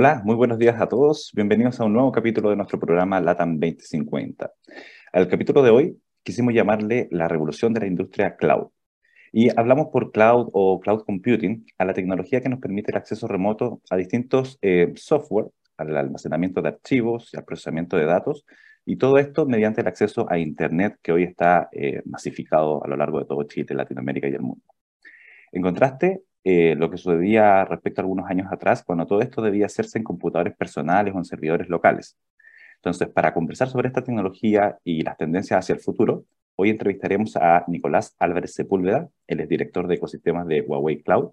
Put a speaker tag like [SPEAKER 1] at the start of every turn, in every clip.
[SPEAKER 1] Hola, muy buenos días a todos. Bienvenidos a un nuevo capítulo de nuestro programa LATAM 2050. Al capítulo de hoy quisimos llamarle la revolución de la industria cloud. Y hablamos por cloud o cloud computing a la tecnología que nos permite el acceso remoto a distintos eh, software, al almacenamiento de archivos y al procesamiento de datos, y todo esto mediante el acceso a Internet que hoy está eh, masificado a lo largo de todo Chile, Latinoamérica y el mundo. En contraste, eh, lo que sucedía respecto a algunos años atrás, cuando todo esto debía hacerse en computadores personales o en servidores locales. Entonces, para conversar sobre esta tecnología y las tendencias hacia el futuro, hoy entrevistaremos a Nicolás Álvarez Sepúlveda, él es director de ecosistemas de Huawei Cloud.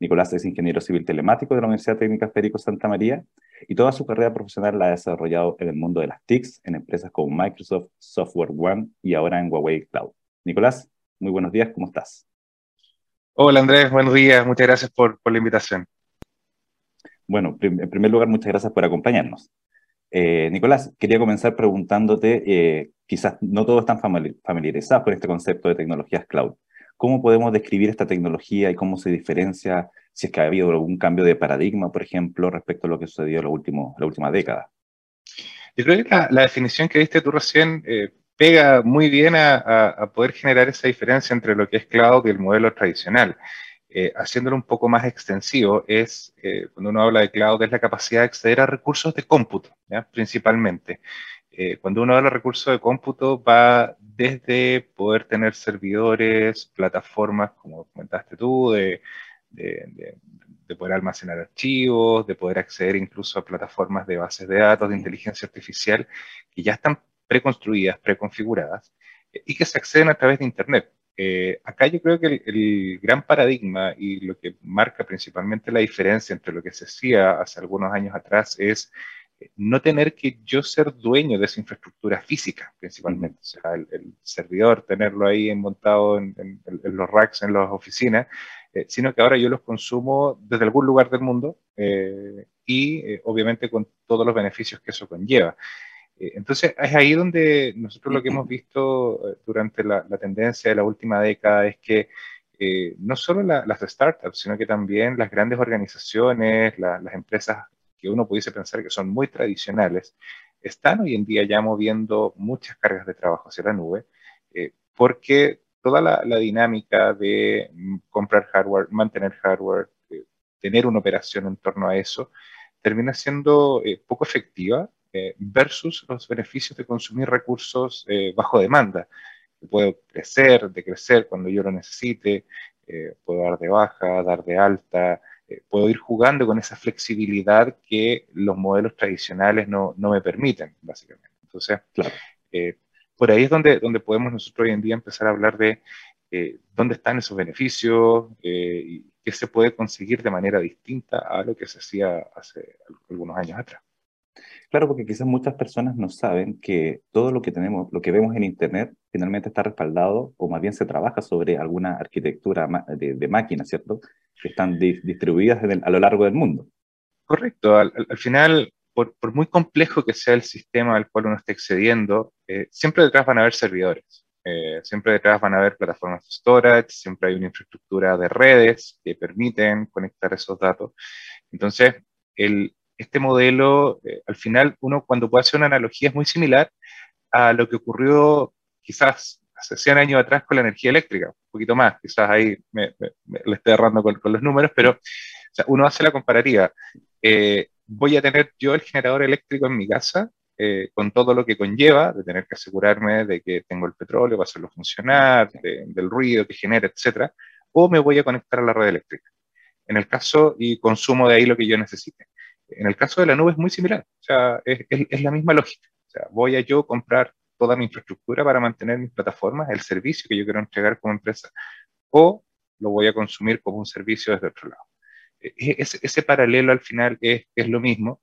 [SPEAKER 1] Nicolás es ingeniero civil telemático de la Universidad Técnica Federico Santa María y toda su carrera profesional la ha desarrollado en el mundo de las TICs, en empresas como Microsoft, Software One y ahora en Huawei Cloud. Nicolás, muy buenos días, ¿cómo estás?
[SPEAKER 2] Hola Andrés, buenos días, muchas gracias por, la invitación.
[SPEAKER 1] Bueno, en primer lugar, muchas gracias por acompañarnos. Eh, Nicolás, quería comenzar preguntándote, eh, quizás no todos están familiarizados con este concepto de tecnologías cloud. ¿Cómo podemos describir esta tecnología y cómo se diferencia, si es que ha habido algún cambio de paradigma, por ejemplo, respecto a lo que sucedió en la última década?
[SPEAKER 2] Yo creo que la, definición que diste tú recién eh, pega muy bien a, poder generar esa diferencia entre lo que es cloud y el modelo tradicional. Eh, haciéndolo un poco más extensivo, es, eh, cuando uno habla de cloud, es la capacidad de acceder a recursos de cómputo, principalmente. Eh, cuando uno habla de recursos de cómputo, va desde poder tener servidores, plataformas, como comentaste tú, de, de, de poder almacenar archivos, de poder acceder incluso a plataformas de bases de datos, de inteligencia artificial, que ya están preconstruidas, preconfiguradas, eh, y que se acceden a través de Internet. Eh, acá yo creo que el, gran paradigma y lo que marca principalmente la diferencia entre lo que se hacía hace algunos años atrás es eh, no tener que yo ser dueño de esa infraestructura física, principalmente. O sea, el, servidor, tenerlo ahí montado en, los racks, en las oficinas, sino que ahora yo los consumo desde algún lugar del mundo y obviamente con todos los beneficios que eso conlleva. Eh, entonces, es ahí donde nosotros lo que hemos visto eh, durante la, tendencia de la última década es que eh, no solo las startups, sino que también las grandes organizaciones, las empresas que uno pudiese pensar que son muy tradicionales, están hoy en día ya moviendo muchas cargas de trabajo hacia la nube, porque toda la, dinámica de mm, comprar hardware, mantener hardware, tener una operación en torno a eso, termina siendo poco efectiva eh, versus los beneficios de consumir recursos eh, bajo demanda. Puedo crecer, decrecer cuando yo lo necesite, eh, puedo dar de baja, dar de alta, puedo ir jugando con esa flexibilidad que los modelos tradicionales no, no me permiten, básicamente. Entonces, claro. por ahí es donde, donde podemos nosotros hoy en día empezar a hablar de dónde están esos beneficios y qué se puede conseguir de manera distinta a lo que se hacía hace algunos años atrás.
[SPEAKER 1] Claro, porque quizás muchas personas no saben que todo lo que tenemos, lo que vemos en Internet, finalmente está respaldado o más bien se trabaja sobre alguna arquitectura de, máquinas, ¿cierto? Que están distribuidas a lo largo del mundo.
[SPEAKER 2] Correcto. Al, final, por, muy complejo que sea el sistema al cual uno esté accediendo, eh, siempre detrás van a haber servidores. Eh, siempre detrás van a haber plataformas de storage, siempre hay una infraestructura de redes que permiten conectar esos datos. Entonces, el, este modelo, eh, al final, uno cuando puede hacer una analogía es muy similar a lo que ocurrió quizás hace 100 años atrás con la energía eléctrica, un poquito más, quizás ahí me, le estoy errando con, los números, pero uno hace la comparativa. Eh, voy a tener yo el generador eléctrico en mi casa eh, con todo lo que conlleva, de tener que asegurarme de que tengo el petróleo para hacerlo funcionar, del ruido que genera, etcétera, o me voy a conectar a la red eléctrica. En el caso y consumo de ahí lo que yo necesite. En el caso de la nube es muy similar, o sea, es, es, la misma lógica. O sea, voy a yo comprar toda mi infraestructura para mantener mis plataformas, el servicio que yo quiero entregar como empresa, o lo voy a consumir como un servicio desde otro lado. E, e, ese, ese paralelo al final es, es, lo mismo.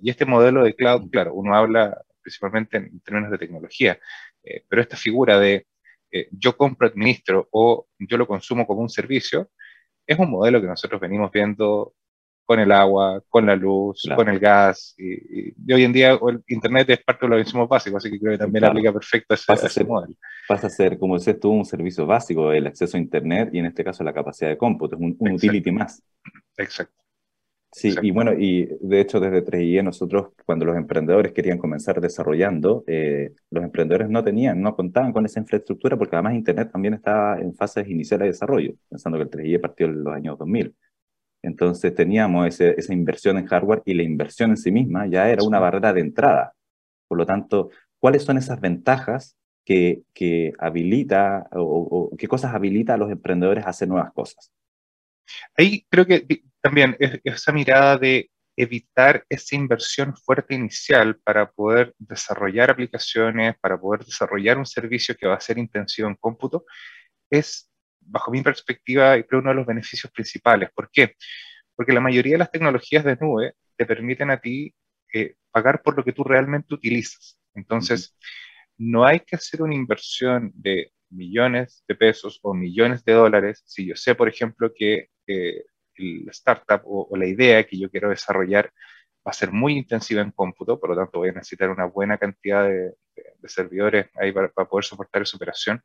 [SPEAKER 2] Y este modelo de cloud, claro, uno habla principalmente en términos de tecnología, eh, pero esta figura de eh, yo compro, administro o yo lo consumo como un servicio, es un modelo que nosotros venimos viendo con el agua, con la luz, con el gas. Y, hoy en día el Internet es parte de los insumos básicos, así que creo que también aplica perfecto ese, pasa a ser, modelo.
[SPEAKER 1] Pasa a ser, como dices tú, un servicio básico, el acceso a Internet y en este caso la capacidad de cómputo, es un, utility más.
[SPEAKER 2] Exacto.
[SPEAKER 1] Sí, y bueno, y de hecho desde 3IE nosotros cuando los emprendedores querían comenzar desarrollando, eh, los emprendedores no tenían, no contaban con esa infraestructura porque además Internet también estaba en fases iniciales de desarrollo, pensando que el 3IE partió en los años 2000. Entonces teníamos esa inversión en hardware y la inversión en sí misma ya era una barrera de entrada. Por lo tanto, ¿cuáles son esas ventajas que, que habilita o, o qué cosas habilita a los emprendedores a hacer nuevas cosas?
[SPEAKER 2] Ahí creo que también esa mirada de evitar esa inversión fuerte inicial para poder desarrollar aplicaciones, para poder desarrollar un servicio que va a ser intensivo en cómputo, es, bajo mi perspectiva, creo uno de los beneficios principales. ¿Por qué? Porque la mayoría de las tecnologías de nube te permiten a ti eh, pagar por lo que tú realmente utilizas. Entonces, no hay que hacer una inversión de millones de pesos o millones de dólares si yo sé, por ejemplo, que eh, la startup o, la idea que yo quiero desarrollar va a ser muy intensiva en cómputo, por lo tanto voy a necesitar una buena cantidad de, servidores ahí para, poder soportar esa operación.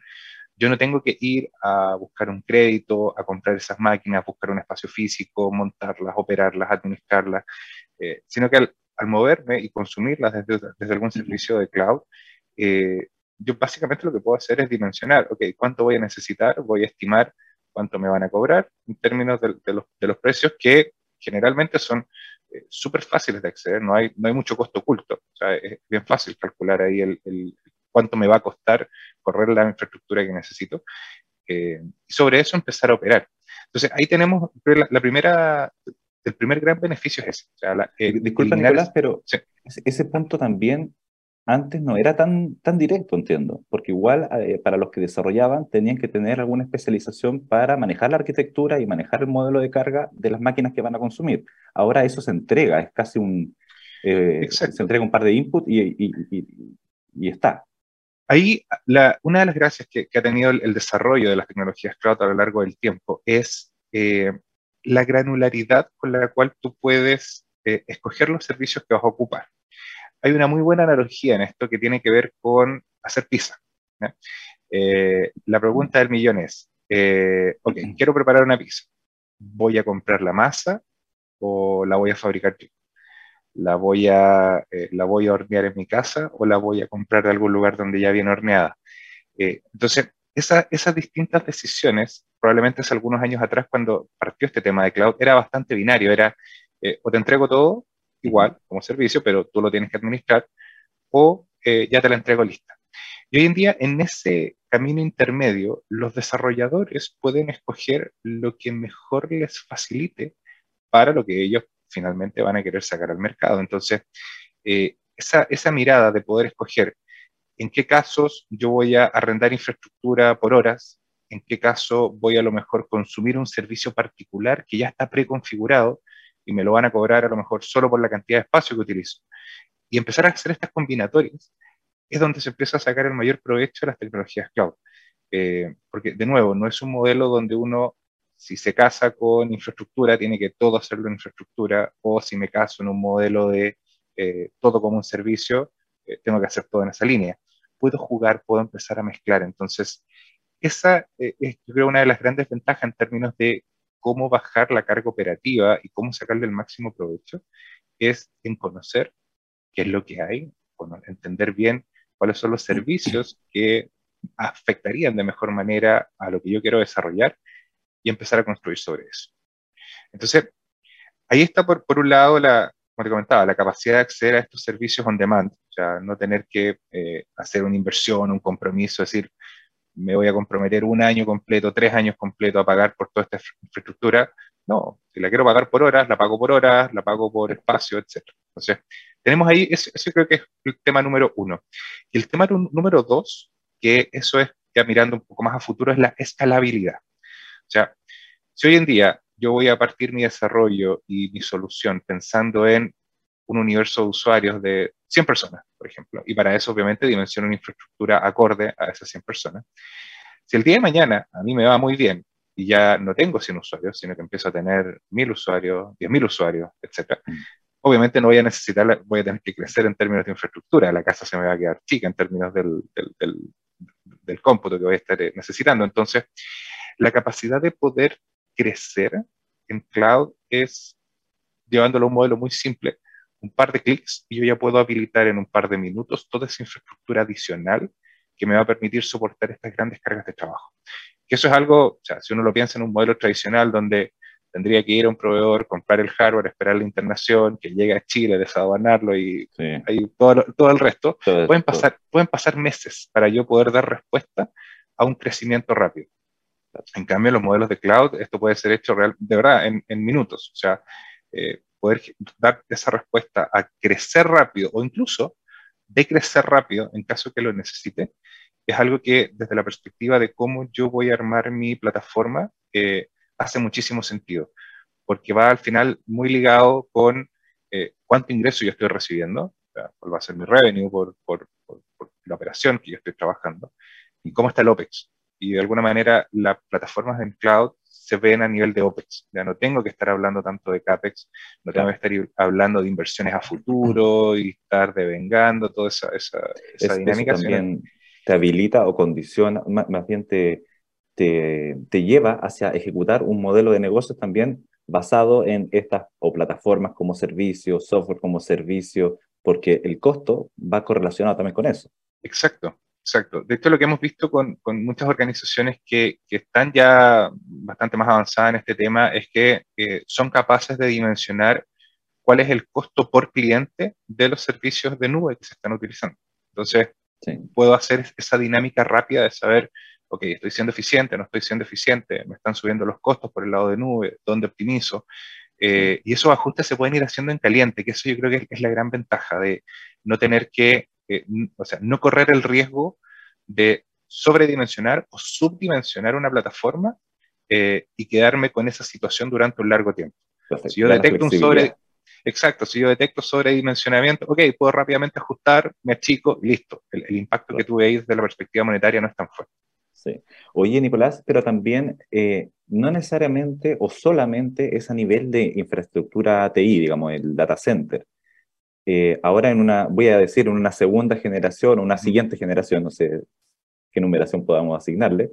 [SPEAKER 2] Yo no tengo que ir a buscar un crédito, a comprar esas máquinas, buscar un espacio físico, montarlas, operarlas, administrarlas, eh, sino que al, moverme y consumirlas desde, desde algún servicio de cloud, eh, yo básicamente lo que puedo hacer es dimensionar, ok, ¿cuánto voy a necesitar? Voy a estimar cuánto me van a cobrar en términos de, los, de los, precios que generalmente son eh, súper fáciles de acceder, no hay, no hay mucho costo oculto. O sea, es bien fácil calcular ahí el, el cuánto me va a costar correr la infraestructura que necesito. Eh, y sobre eso empezar a operar. Entonces, ahí tenemos la, primera, el primer gran beneficio es ese. O sea, la,
[SPEAKER 1] Disculpa, Nicolás, pero ese punto también antes no era tan, tan directo, entiendo, porque igual eh, para los que desarrollaban tenían que tener alguna especialización para manejar la arquitectura y manejar el modelo de carga de las máquinas que van a consumir. Ahora eso se entrega, es casi un... Eh, se entrega un par de input y, y, está.
[SPEAKER 2] Ahí la, una de las gracias que, ha tenido el, desarrollo de las tecnologías cloud a lo largo del tiempo es eh, la granularidad con la cual tú puedes escoger los servicios que vas a ocupar hay una muy buena analogía en esto que tiene que ver con hacer pizza. Eh, la pregunta del millón es, eh, ok, quiero preparar una pizza. ¿Voy a comprar la masa o la voy a fabricar yo? ¿La voy a, eh, ¿La voy a hornear en mi casa o la voy a comprar de algún lugar donde ya viene horneada? entonces, esas distintas decisiones, probablemente hace algunos años atrás, cuando partió este tema de cloud, era bastante binario. Era, o te entrego todo igual como servicio, pero tú lo tienes que administrar, o eh, ya te la entrego lista. Y hoy en día, en ese camino intermedio, los desarrolladores pueden escoger lo que mejor les facilite para lo que ellos finalmente van a querer sacar al mercado. Entonces, eh, esa, esa mirada de poder escoger en qué casos yo voy a arrendar infraestructura por horas, en qué caso voy a lo mejor consumir un servicio particular que ya está preconfigurado y me lo van a cobrar a lo mejor solo por la cantidad de espacio que utilizo. Y empezar a hacer estas combinatorias es donde se empieza a sacar el mayor provecho de las tecnologías cloud. Eh, porque, de nuevo, no es un modelo donde uno, si se casa con infraestructura, tiene que todo hacerlo en infraestructura, o si me caso en un modelo de eh, todo como un servicio, eh, tengo que hacer todo en esa línea. Puedo jugar, puedo empezar a mezclar. Entonces, esa es, yo creo, una de las grandes ventajas en términos de cómo bajar la carga operativa y cómo sacarle el máximo provecho es en conocer qué es lo que hay, entender bien cuáles son los servicios que afectarían de mejor manera a lo que yo quiero desarrollar y empezar a construir sobre eso. Entonces, ahí está por, por un lado la, como te comentaba, la capacidad de acceder a estos servicios on demand, o sea, no tener que eh, hacer una inversión, un compromiso, es decir, me voy a comprometer un año completo, tres años completos a pagar por toda esta infraestructura. No, si la quiero pagar por horas, la pago por horas, la pago por espacio, etc. Entonces, tenemos ahí, eso, creo que es el tema número uno. Y el tema número dos, que eso es ya mirando un poco más a futuro, es la escalabilidad. O sea, si hoy en día yo voy a partir mi desarrollo y mi solución pensando en un universo de usuarios de 100 personas, por ejemplo, y para eso obviamente dimensiono una infraestructura acorde a esas 100 personas. Si el día de mañana a mí me va muy bien y ya no tengo 100 usuarios, sino que empiezo a tener 1000 usuarios, 10.000 usuarios, etc., mm. obviamente no voy a necesitar, voy a tener que crecer en términos de infraestructura, la casa se me va a quedar chica en términos del, del, del cómputo que voy a estar eh, necesitando. Entonces, la capacidad de poder crecer en cloud es llevándolo a un modelo muy simple, un par de clics y yo ya puedo habilitar en un par de minutos toda esa infraestructura adicional que me va a permitir soportar estas grandes cargas de trabajo. Que eso es algo, o sea, si uno lo piensa en un modelo tradicional donde tendría que ir a un proveedor, comprar el hardware, esperar la internación, que llegue a Chile, desaduanarlo y todo, todo, el resto, pueden, pasar, pueden pasar meses para yo poder dar respuesta a un crecimiento rápido. En cambio, los modelos de cloud, esto puede ser hecho real, de verdad en, en minutos. O sea, eh, poder dar esa respuesta a crecer rápido o incluso de crecer rápido en caso que lo necesite, es algo que desde la perspectiva de cómo yo voy a armar mi plataforma eh, hace muchísimo sentido, porque va al final muy ligado con eh, cuánto ingreso yo estoy recibiendo, cuál va a ser mi revenue por, por, por, la operación que yo estoy trabajando, y cómo está el OPEX. Y de alguna manera las plataformas en cloud se ven a nivel de OPEX. Ya no tengo que estar hablando tanto de CAPEX, no tengo que estar hablando de inversiones a futuro y estar devengando toda esa, esa, dinámica.
[SPEAKER 1] también te habilita o condiciona, más, bien te, te, te, lleva hacia ejecutar un modelo de negocios también basado en estas o plataformas como servicio, software como servicio, porque el costo va correlacionado también con eso.
[SPEAKER 2] Exacto, Exacto. De hecho, lo que hemos visto con, con muchas organizaciones que, que, están ya bastante más avanzadas en este tema es que son capaces de dimensionar cuál es el costo por cliente de los servicios de nube que se están utilizando. Entonces, puedo hacer esa dinámica rápida de saber, ok, estoy siendo eficiente, no estoy siendo eficiente, me están subiendo los costos por el lado de nube, dónde optimizo. Eh, y esos ajustes se pueden ir haciendo en caliente, que eso yo creo que es la gran ventaja de no tener que o sea, no correr el riesgo de sobredimensionar o subdimensionar una plataforma eh, y quedarme con esa situación durante un largo tiempo. si yo detecto un sobre, exacto, si yo detecto sobredimensionamiento, ok, puedo rápidamente ajustar, me achico, listo. El, impacto que tuve ahí desde la perspectiva monetaria no es tan fuerte.
[SPEAKER 1] Sí. Oye, Nicolás, pero también eh, no necesariamente o solamente es a nivel de infraestructura TI, digamos, el data center. Eh, ahora en una, voy a decir, en una segunda generación o una siguiente generación, no sé qué numeración podamos asignarle,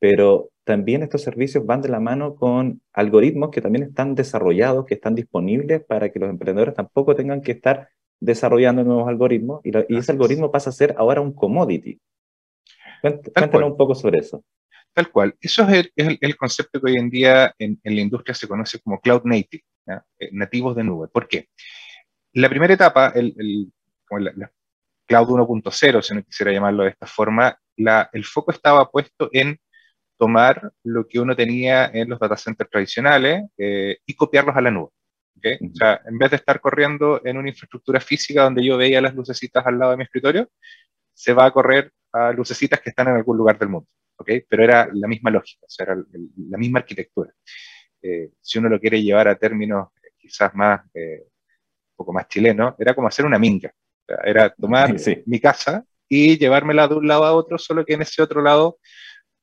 [SPEAKER 1] pero también estos servicios van de la mano con algoritmos que también están desarrollados, que están disponibles para que los emprendedores tampoco tengan que estar desarrollando nuevos algoritmos y, ese algoritmo pasa a ser ahora un commodity. Cuéntanos un poco sobre eso.
[SPEAKER 2] Tal cual. Eso es el, concepto que hoy en día en, la industria se conoce como cloud native, eh, nativos de nube. ¿Por qué? La primera etapa, el, Cloud 1.0, si no quisiera llamarlo de esta forma, el foco estaba puesto en tomar lo que uno tenía en los data centers tradicionales eh, y copiarlos a la nube. O sea, en vez de estar corriendo en una infraestructura física donde yo veía las lucecitas al lado de mi escritorio, se va a correr a lucecitas que están en algún lugar del mundo. ¿okay? Pero era la misma lógica, o sea, era la misma arquitectura. Eh, si uno lo quiere llevar a términos eh, quizás más poco más chileno, era como hacer una minga. era tomar mi casa y llevármela de un lado a otro, solo que en ese otro lado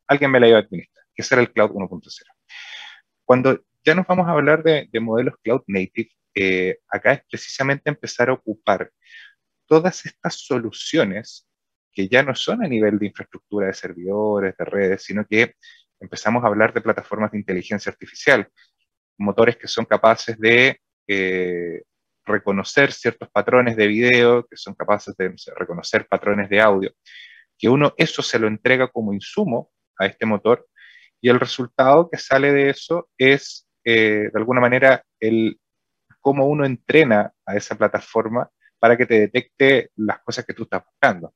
[SPEAKER 2] alguien me la iba a administrar, que ese era el Cloud 1.0. Cuando ya nos vamos a hablar de, modelos Cloud Native, eh, acá es precisamente empezar a ocupar todas estas soluciones que ya no son a nivel de infraestructura de servidores, de redes, sino que empezamos a hablar de plataformas de inteligencia artificial, motores que son capaces de eh, reconocer ciertos patrones de video, que son capaces de reconocer patrones de audio, que uno eso se lo entrega como insumo a este motor y el resultado que sale de eso es, eh, de alguna manera, el cómo uno entrena a esa plataforma para que te detecte las cosas que tú estás buscando.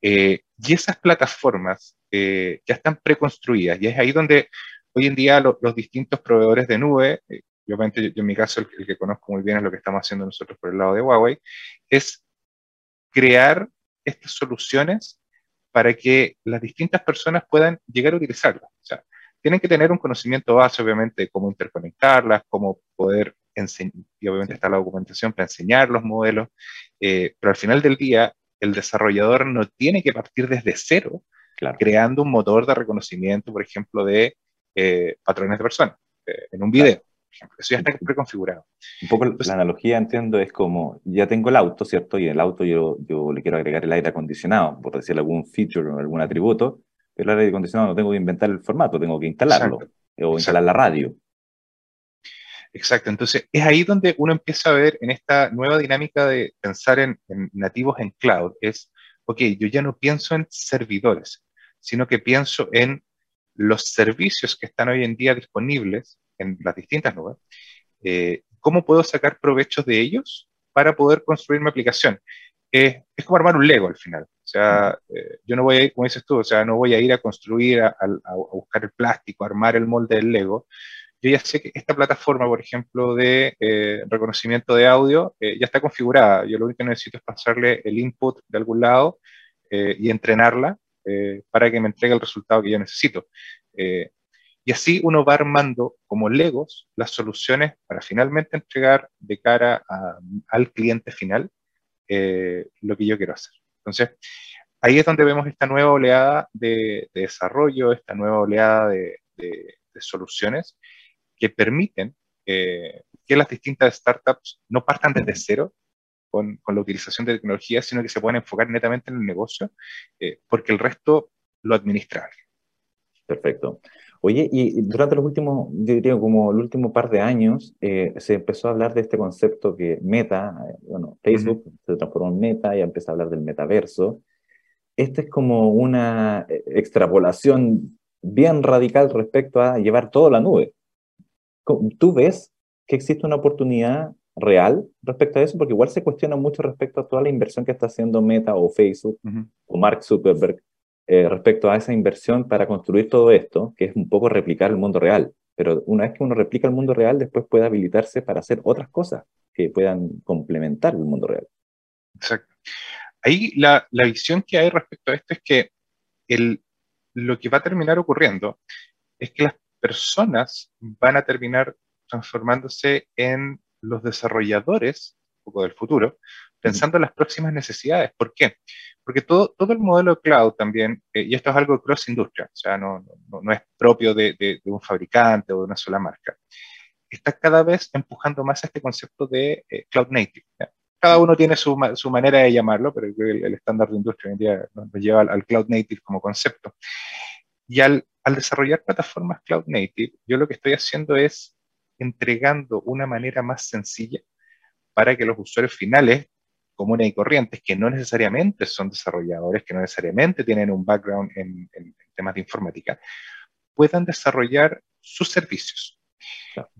[SPEAKER 2] Eh, y esas plataformas eh, ya están preconstruidas y es ahí donde hoy en día los distintos proveedores de nube, obviamente yo, en mi caso el, que conozco muy bien es lo que estamos haciendo nosotros por el lado de Huawei, es crear estas soluciones para que las distintas personas puedan llegar a utilizarlas. O sea, tienen que tener un conocimiento base, obviamente, de cómo interconectarlas, cómo poder enseñar, y obviamente está la documentación para enseñar los modelos, eh, pero al final del día, el desarrollador no tiene que partir desde cero, creando un motor de reconocimiento, por ejemplo, de eh, patrones de personas eh, en un video. Eso ya está preconfigurado.
[SPEAKER 1] Un poco la analogía, entiendo, es como, ya tengo el auto, ¿cierto? Y en el auto yo, yo le quiero agregar el aire acondicionado, por decirle algún feature o algún atributo, pero el aire acondicionado no tengo que inventar el formato, tengo que instalarlo, o instalar la radio.
[SPEAKER 2] Exacto, entonces es ahí donde uno empieza a ver en esta nueva dinámica de pensar en, nativos en cloud, es, ok, yo ya no pienso en servidores, sino que pienso en los servicios que están hoy en día disponibles en las distintas nubes, eh, cómo puedo sacar provechos de ellos para poder construir mi aplicación. es como armar un Lego al final. O sea, eh, yo no voy a ir, como dices tú, o sea, no voy a ir a construir, a, a buscar el plástico, a armar el molde del Lego, yo ya sé que esta plataforma, por ejemplo, de eh, reconocimiento de audio, eh, ya está configurada. Yo lo único que necesito es pasarle el input de algún lado eh, y entrenarla para que me entregue el resultado que yo necesito. Y así uno va armando como legos las soluciones para finalmente entregar de cara al cliente final lo que yo quiero hacer. Entonces, ahí es donde vemos esta nueva oleada de, desarrollo, esta nueva oleada de, de soluciones que permiten eh, que las distintas startups no partan desde cero con, la utilización de tecnología, sino que se puedan enfocar netamente en el negocio, eh, porque el resto lo administra.
[SPEAKER 1] Perfecto. Oye, y durante los últimos, yo diría como el último par de años, eh, se empezó a hablar de este concepto que Meta, bueno, Facebook se transformó en Meta y empieza a hablar del metaverso. Este es como una extrapolación bien radical respecto a llevar todo a la nube. ¿Tú ves que existe una oportunidad real respecto a eso? Porque igual se cuestiona mucho respecto a toda la inversión que está haciendo Meta o Facebook o Mark Zuckerberg eh, respecto a esa inversión para construir todo esto, que es un poco replicar el mundo real. Pero una vez que uno replica el mundo real, después puede habilitarse para hacer otras cosas que puedan complementar el mundo real.
[SPEAKER 2] Exacto. Ahí la, la visión que hay respecto a esto es que el, lo que va a terminar ocurriendo es que las personas van a terminar transformándose en los desarrolladores poco del futuro, pensando en las próximas necesidades. ¿Por qué? Porque todo, todo el modelo cloud también, eh, y esto es algo cross industria, o sea, no, no, no es propio de, de, un fabricante o de una sola marca, está cada vez empujando más este concepto de eh, cloud native. Cada uno tiene su, su, manera de llamarlo, pero el, estándar de industria hoy en día nos lleva al, al cloud native como concepto. Y al al desarrollar plataformas cloud native, yo lo que estoy haciendo es entregando una manera más sencilla para que los usuarios finales, comunes y corrientes, que no necesariamente son desarrolladores, que no necesariamente tienen un background en, temas de informática, puedan desarrollar sus servicios.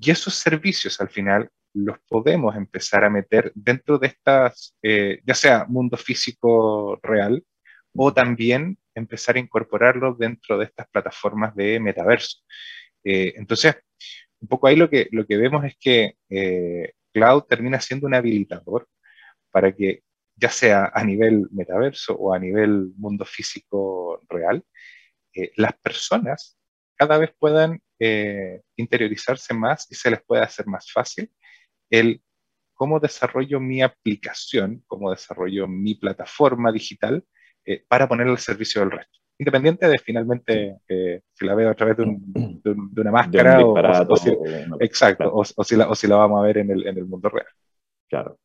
[SPEAKER 2] Y esos servicios al final los podemos empezar a meter dentro de estas, eh, ya sea mundo físico real o también empezar a incorporarlo dentro de estas plataformas de metaverso. Eh, entonces, un poco ahí lo que, lo que vemos es que eh, cloud termina siendo un habilitador para que ya sea a nivel metaverso o a nivel mundo físico real, eh, las personas cada vez puedan interiorizarse más y se les pueda hacer más fácil el cómo desarrollo mi aplicación, cómo desarrollo mi plataforma digital eh, para poner al servicio del resto. Independiente de finalmente eh, si la veo a través de, una máscara o, si, exacto, o, si la, o si la vamos a ver en el, en el mundo real.
[SPEAKER 1] Claro.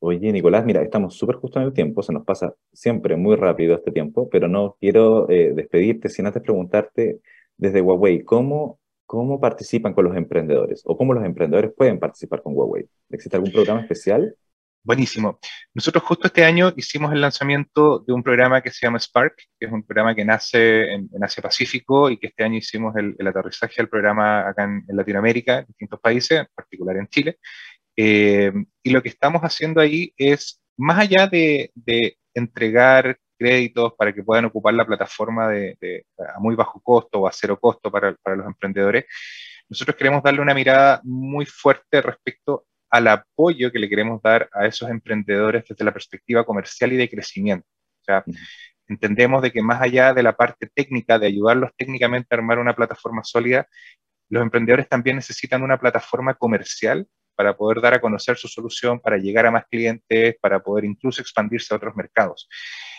[SPEAKER 1] Oye, Nicolás, mira, estamos súper justo en el tiempo, se nos pasa siempre muy rápido este tiempo, pero no quiero eh, despedirte sin antes preguntarte desde Huawei, ¿cómo, ¿cómo participan con los emprendedores? ¿O cómo los emprendedores pueden participar con Huawei? ¿Existe algún programa especial?
[SPEAKER 2] Buenísimo. Nosotros justo este año hicimos el lanzamiento de un programa que se llama Spark, que es un programa que nace en, Asia Pacífico y que este año hicimos el, aterrizaje del programa acá en, Latinoamérica, en distintos países, en particular en Chile. Eh, y lo que estamos haciendo ahí es, más allá de, entregar créditos para que puedan ocupar la plataforma de, a muy bajo costo o a cero costo para, para los emprendedores, nosotros queremos darle una mirada muy fuerte respecto al apoyo que le queremos dar a esos emprendedores desde la perspectiva comercial y de crecimiento. O sea, entendemos de que más allá de la parte técnica, de ayudarlos técnicamente a armar una plataforma sólida, los emprendedores también necesitan una plataforma comercial para poder dar a conocer su solución, para llegar a más clientes, para poder incluso expandirse a otros mercados.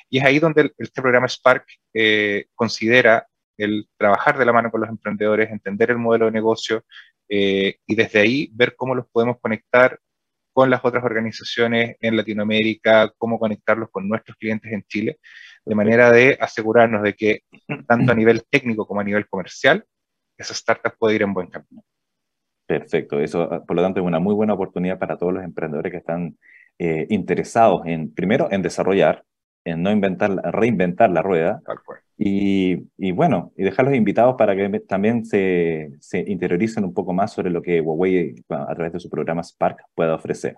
[SPEAKER 2] Y es ahí donde este programa Spark eh, considera el trabajar de la mano con los emprendedores, entender el modelo de negocio, eh, y desde ahí ver cómo los podemos conectar con las otras organizaciones en Latinoamérica, cómo conectarlos con nuestros clientes en Chile, de manera de asegurarnos de que tanto a nivel técnico como a nivel comercial, esa startup puede ir en buen camino.
[SPEAKER 1] Perfecto, eso ah, por lo tanto es una muy buena oportunidad para todos los emprendedores que están eh, interesados en, primero, en desarrollar, en no inventar, reinventar la rueda. Y, y, bueno, y dejarlos invitados para que también se, se, interioricen un poco más sobre lo que Huawei a través de su programa Spark pueda ofrecer.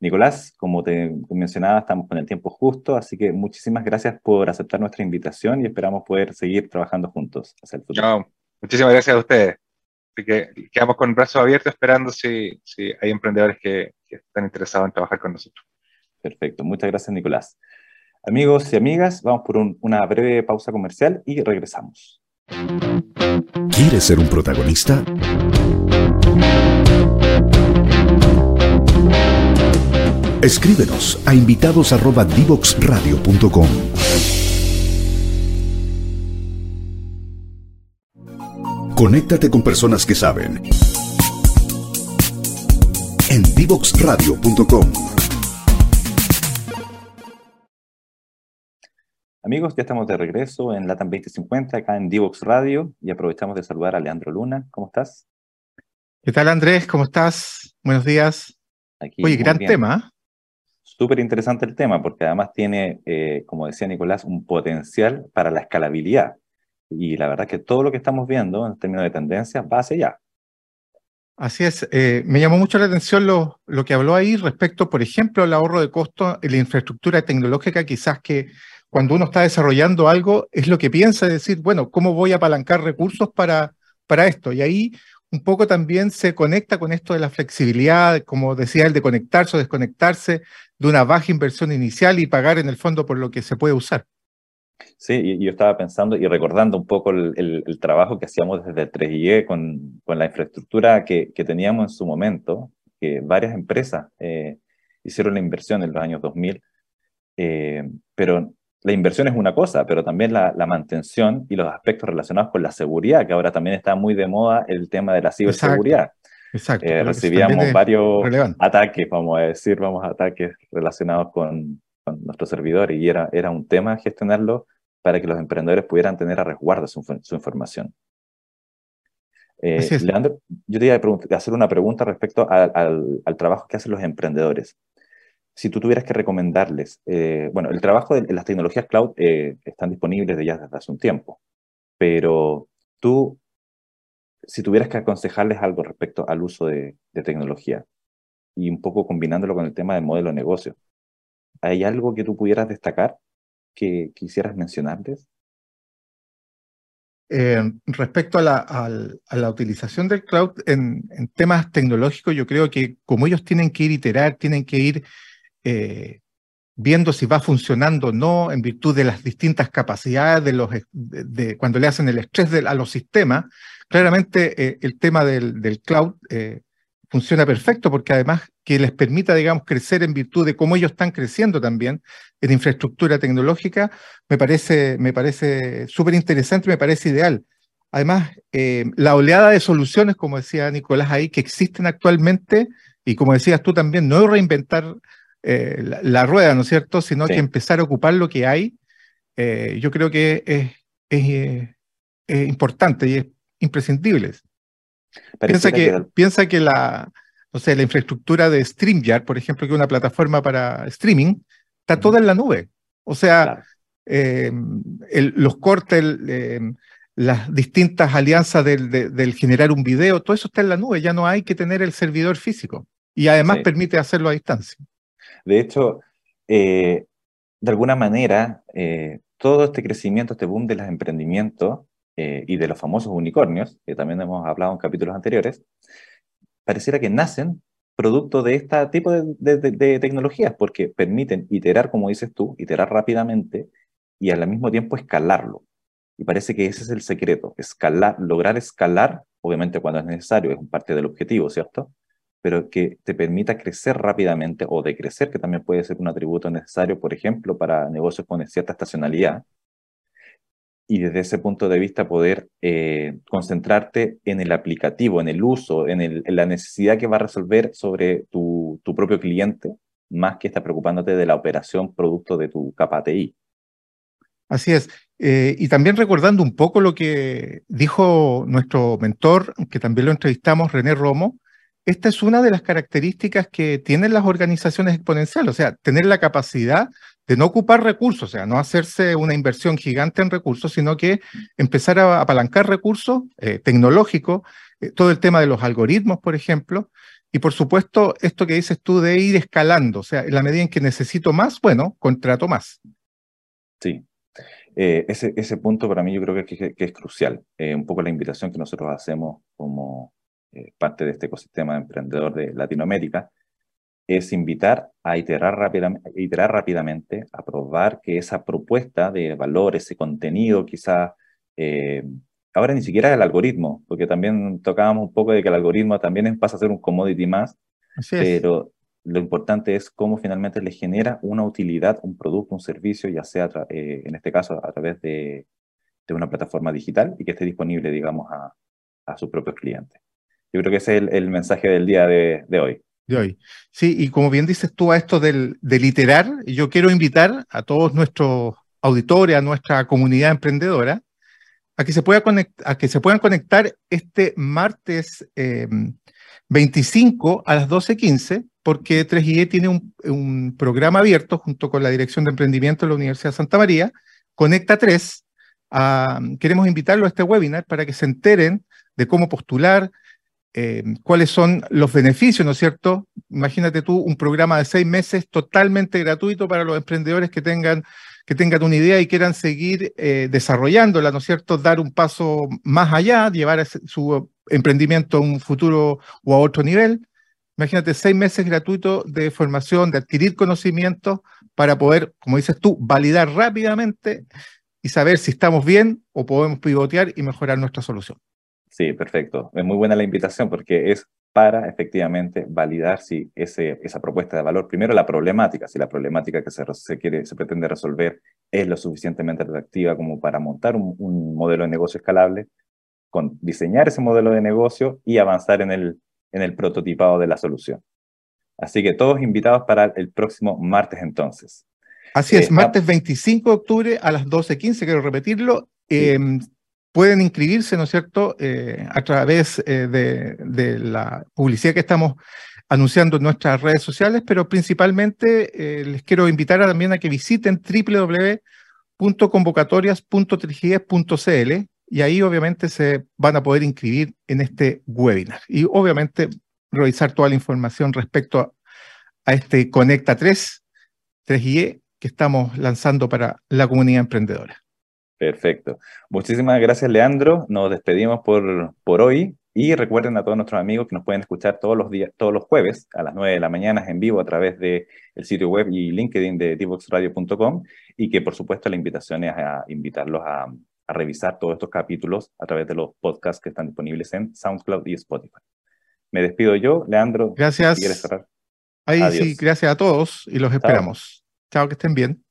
[SPEAKER 1] Nicolás, como te mencionaba, estamos con el tiempo justo, así que muchísimas gracias por aceptar nuestra invitación y esperamos poder seguir trabajando juntos hacia el futuro.
[SPEAKER 2] muchísimas gracias a ustedes. Así que quedamos con el brazo abierto esperando si, si hay emprendedores que, que están interesados en trabajar con nosotros.
[SPEAKER 1] Perfecto, muchas gracias Nicolás. Amigos y amigas, vamos por una breve pausa comercial y regresamos.
[SPEAKER 3] ¿Quieres ser un protagonista? Escríbenos a invitados@divoxradio.com. Conéctate con personas que saben. En divoxradio.com.
[SPEAKER 1] Amigos, ya estamos de regreso en Latam 2050, acá en Divox Radio, y aprovechamos de saludar a Leandro Luna. ¿Cómo estás?
[SPEAKER 4] ¿Qué tal, Andrés? ¿Cómo estás? Buenos días. Oye, gran tema.
[SPEAKER 1] Súper interesante el tema, porque además tiene, eh, como decía Nicolás, un potencial para la escalabilidad. Y la verdad que todo lo que estamos viendo en términos de tendencias va hacia allá.
[SPEAKER 4] Así es. Eh, me llamó mucho la atención lo, lo, que habló ahí respecto, por ejemplo, al ahorro de costo en la infraestructura tecnológica, quizás que cuando uno está desarrollando algo es lo que piensa, decir, bueno, ¿cómo voy a apalancar recursos para, para esto? Y ahí un poco también se conecta con esto de la flexibilidad, como decía, el de conectarse o desconectarse de una baja inversión inicial y pagar en el fondo por lo que se puede usar.
[SPEAKER 1] Sí, yo estaba pensando y recordando un poco el, trabajo que hacíamos desde 3IE con, con la infraestructura que, que, teníamos en su momento, que varias empresas eh, hicieron la inversión en los años 2000, eh, pero la inversión es una cosa, pero también la, mantención y los aspectos relacionados con la seguridad, que ahora también está muy de moda el tema de la ciberseguridad. Exacto. Eh, recibíamos varios ataques, vamos a decir, vamos a ataques relacionados con, nuestros servidores y era, era un tema gestionarlo para que los emprendedores pudieran tener a resguardo su, información. Eh, Leandro, yo te iba a hacer una pregunta respecto al, al, trabajo que hacen los emprendedores si tú tuvieras que recomendarles, eh, bueno, el trabajo de, las tecnologías cloud eh, están disponibles de ya desde hace un tiempo, pero tú, si tuvieras que aconsejarles algo respecto al uso de, tecnología y un poco combinándolo con el tema del modelo de negocio, ¿hay algo que tú pudieras destacar que quisieras mencionarles?
[SPEAKER 4] Eh, respecto a la, utilización del cloud en, en, temas tecnológicos, yo creo que como ellos tienen que ir iterar, tienen que ir eh, viendo si va funcionando o no en virtud de las distintas capacidades de los de, cuando le hacen el estrés a los sistemas, claramente eh, el tema del, del cloud eh, funciona perfecto porque además que les permita, digamos, crecer en virtud de cómo ellos están creciendo también en infraestructura tecnológica, me parece, me parece súper interesante, me parece ideal. Además, la oleada de soluciones, como decía Nicolás ahí, que existen actualmente, y como decías tú también, no reinventar eh, la, rueda, ¿no es cierto? Sino que empezar a ocupar lo que hay, eh, yo creo que es, es, importante y es imprescindible. Piensa que, piensa que la, o sea, la infraestructura de StreamYard, por ejemplo, que es una plataforma para streaming, está toda en la nube. O sea, eh, los cortes, las distintas alianzas del, generar un video, todo eso está en la nube, ya no hay que tener el servidor físico. Y además permite hacerlo a distancia.
[SPEAKER 1] De hecho, eh, de alguna manera, eh, todo este crecimiento, este boom de los emprendimientos eh, y de los famosos unicornios, que también hemos hablado en capítulos anteriores, pareciera que nacen producto de este tipo de, tecnologías, porque permiten iterar, como dices tú, iterar rápidamente y al mismo tiempo escalarlo. Y parece que ese es el secreto, escalar, lograr escalar, obviamente cuando es necesario, es parte del objetivo, ¿cierto? Pero que te permita crecer rápidamente o decrecer, que también puede ser un atributo necesario, por ejemplo, para negocios con cierta estacionalidad. Y desde ese punto de vista poder eh, concentrarte en el aplicativo, en el uso, en, la necesidad que va a resolver sobre tu, tu propio cliente, más que estar preocupándote de la operación producto de tu capa TI.
[SPEAKER 4] Así es. Eh, y también recordando un poco lo que dijo nuestro mentor, que también lo entrevistamos, René Romo, esta es una de las características que tienen las organizaciones exponenciales, o sea, tener la capacidad de no ocupar recursos, o sea, no hacerse una inversión gigante en recursos, sino que empezar a apalancar recursos eh, tecnológicos, eh, todo el tema de los algoritmos, por ejemplo, y por supuesto, esto que dices tú de ir escalando, o sea, en la medida en que necesito más, bueno, contrato más.
[SPEAKER 1] Sí, eh, ese, punto para mí yo creo que, es crucial. Un poco la invitación que nosotros hacemos como eh, parte de este ecosistema de emprendedor de Latinoamérica es invitar a iterar, rápidamente, iterar rápidamente, a probar que esa propuesta de valor, ese contenido, quizás, ahora ni siquiera el algoritmo, porque también tocábamos un poco de que el algoritmo también pasa a ser un commodity más, pero lo importante es cómo finalmente le genera una utilidad, un producto, un servicio, ya sea eh, en este caso a través de, una plataforma digital y que esté disponible, digamos, a, sus propios clientes. Yo creo que ese es el, mensaje del día de, hoy.
[SPEAKER 4] De hoy. Sí, y como bien dices tú a esto del, de literar, yo quiero invitar a todos nuestros auditores, a nuestra comunidad emprendedora, a que se, pueda a que se puedan conectar este martes 25 eh, a las 12.15 porque 3IE tiene un, programa abierto junto con la Dirección de Emprendimiento de la Universidad de Santa María, Conecta 3. queremos invitarlo a este webinar para que se enteren de cómo postular, eh, cuáles son los beneficios, ¿no es cierto? Imagínate tú un programa de seis meses totalmente gratuito para los emprendedores que tengan, que tengan una idea y quieran seguir eh, desarrollándola, ¿no es cierto? Dar un paso más allá, llevar su emprendimiento a un futuro o a otro nivel. Imagínate, seis meses gratuitos de formación, de adquirir conocimientos para poder, como dices tú, validar rápidamente y saber si estamos bien o podemos pivotear y mejorar nuestra solución.
[SPEAKER 1] Sí, perfecto. Es muy buena la invitación porque es para efectivamente validar si ese, esa propuesta de valor, primero la problemática, si la problemática que se, se, quiere, se pretende resolver es lo suficientemente atractiva como para montar un, un modelo de negocio escalable, con diseñar ese modelo de negocio y avanzar en el en el prototipado de la solución. Así que todos invitados para el próximo martes entonces.
[SPEAKER 4] Así es, eh, martes 25 de octubre a las 12.15, quiero repetirlo. Em, pueden inscribirse, ¿no es cierto?, eh, a través eh, de, la publicidad que estamos anunciando en nuestras redes sociales, pero principalmente les quiero invitar también a que visiten www.convocatorias.trigies.cl y ahí obviamente se van a poder inscribir en este webinar y obviamente revisar toda la información respecto a, este Conecta 3, 3IE que estamos lanzando para la comunidad emprendedora.
[SPEAKER 1] Perfecto. Muchísimas gracias, Leandro. Nos despedimos por, por hoy y recuerden a todos nuestros amigos que nos pueden escuchar todos los días, todos los jueves a las 9 de la mañana en vivo a través del el sitio web y LinkedIn de divoxradio.com y que por supuesto la invitación es a invitarlos a, a revisar todos estos capítulos a través de los podcasts que están disponibles en SoundCloud y Spotify. Me despido yo, Leandro.
[SPEAKER 4] Gracias. quieres cerrar. Ahí sí, gracias a todos y los esperamos. Chao, que estén bien.